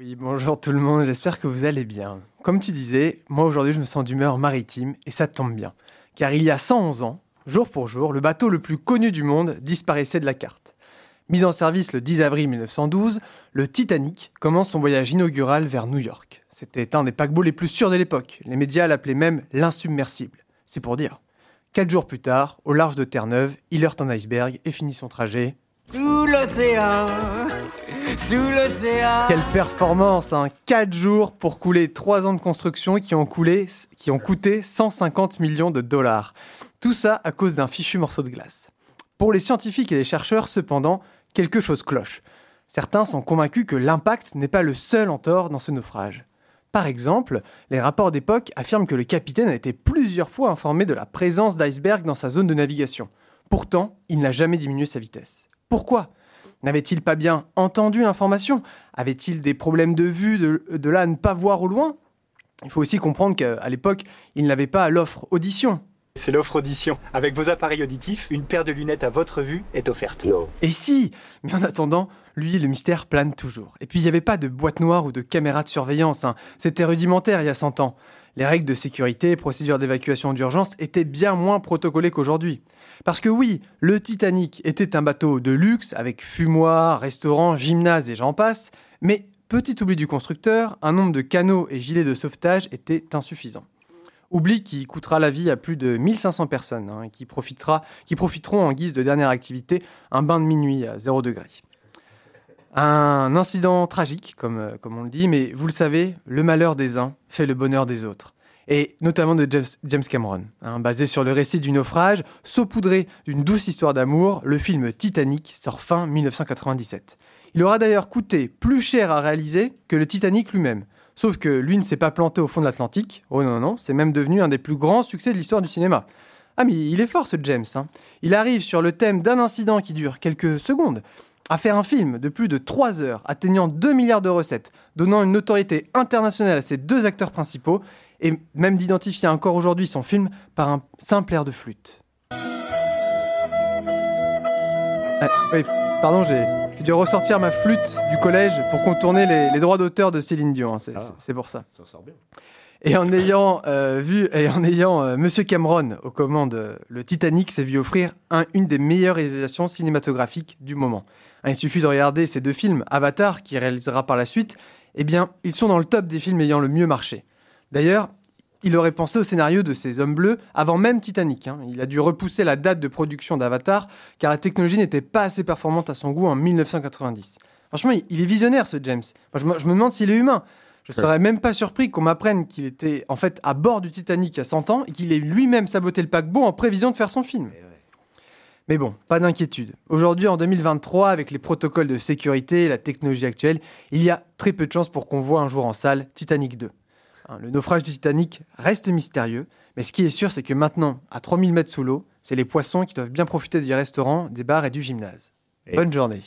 Oui, bonjour tout le monde, j'espère que vous allez bien. Comme tu disais, moi aujourd'hui je me sens d'humeur maritime et ça tombe bien. Car il y a 111 ans, jour pour jour, le bateau le plus connu du monde disparaissait de la carte. Mis en service le 10 avril 1912, le Titanic commence son voyage inaugural vers New York. C'était un des paquebots les plus sûrs de l'époque. Les médias l'appelaient même l'insubmersible. C'est pour dire. Quatre jours plus tard, au large de Terre-Neuve, il heurte un iceberg et finit son trajet. Sous l'océan Sous l'océan Quelle performance hein Quatre jours pour couler trois ans de construction qui ont, coulé, qui ont coûté 150 millions de dollars. Tout ça à cause d'un fichu morceau de glace. Pour les scientifiques et les chercheurs, cependant, quelque chose cloche. Certains sont convaincus que l'impact n'est pas le seul en tort dans ce naufrage. Par exemple, les rapports d'époque affirment que le capitaine a été plusieurs fois informé de la présence d'icebergs dans sa zone de navigation. Pourtant, il n'a jamais diminué sa vitesse. Pourquoi? N'avait-il pas bien entendu l'information? Avait-il des problèmes de vue de, de là à ne pas voir au loin? Il faut aussi comprendre qu'à l'époque, il n'avait pas l'offre audition. C'est l'offre audition. Avec vos appareils auditifs, une paire de lunettes à votre vue est offerte. Et si Mais en attendant, lui, le mystère plane toujours. Et puis, il n'y avait pas de boîte noire ou de caméra de surveillance. hein. C'était rudimentaire il y a 100 ans. Les règles de sécurité et procédures d'évacuation d'urgence étaient bien moins protocolées qu'aujourd'hui. Parce que oui, le Titanic était un bateau de luxe avec fumoir, restaurant, gymnase et j'en passe, mais petit oubli du constructeur, un nombre de canaux et gilets de sauvetage était insuffisant. Oubli qui coûtera la vie à plus de 1500 personnes, hein, qui, qui profiteront en guise de dernière activité un bain de minuit à 0 degré. Un incident tragique, comme, euh, comme on le dit, mais vous le savez, le malheur des uns fait le bonheur des autres. Et notamment de James, James Cameron. hein, basé sur le récit du naufrage, saupoudré d'une douce histoire d'amour, le film Titanic sort fin 1997. Il aura d'ailleurs coûté plus cher à réaliser que le Titanic lui-même. Sauf que lui ne s'est pas planté au fond de l'Atlantique. Oh non, non, c'est même devenu un des plus grands succès de l'histoire du cinéma. Ah mais il est fort ce James. hein. Il arrive sur le thème d'un incident qui dure quelques secondes à faire un film de plus de 3 heures, atteignant 2 milliards de recettes, donnant une notoriété internationale à ses deux acteurs principaux, et même d'identifier encore aujourd'hui son film par un simple air de flûte. Ah, oui, pardon, j'ai dû ressortir ma flûte du collège pour contourner les, les droits d'auteur de Céline Dion, hein, c'est Ah. pour ça. Ça sort bien. Et en ayant euh, vu et en ayant euh, Monsieur Cameron aux commandes, euh, le Titanic s'est vu offrir un- une des meilleures réalisations cinématographiques du moment. Hein, il suffit de regarder ces deux films, Avatar, qui réalisera par la suite, eh bien, ils sont dans le top des films ayant le mieux marché. D'ailleurs, il aurait pensé au scénario de ces hommes bleus avant même Titanic. hein. Il a dû repousser la date de production d'Avatar car la technologie n'était pas assez performante à son goût en 1990. Franchement, il- est visionnaire ce James. Moi, je, me- je me demande s'il est humain. Je serais même pas surpris qu'on m'apprenne qu'il était en fait à bord du Titanic il y a 100 ans et qu'il ait lui-même saboté le paquebot en prévision de faire son film. Mais bon, pas d'inquiétude. Aujourd'hui, en 2023, avec les protocoles de sécurité et la technologie actuelle, il y a très peu de chances pour qu'on voit un jour en salle Titanic 2. Hein, Le naufrage du Titanic reste mystérieux, mais ce qui est sûr, c'est que maintenant, à 3000 mètres sous l'eau, c'est les poissons qui doivent bien profiter du restaurant, des bars et du gymnase. Et- Bonne journée.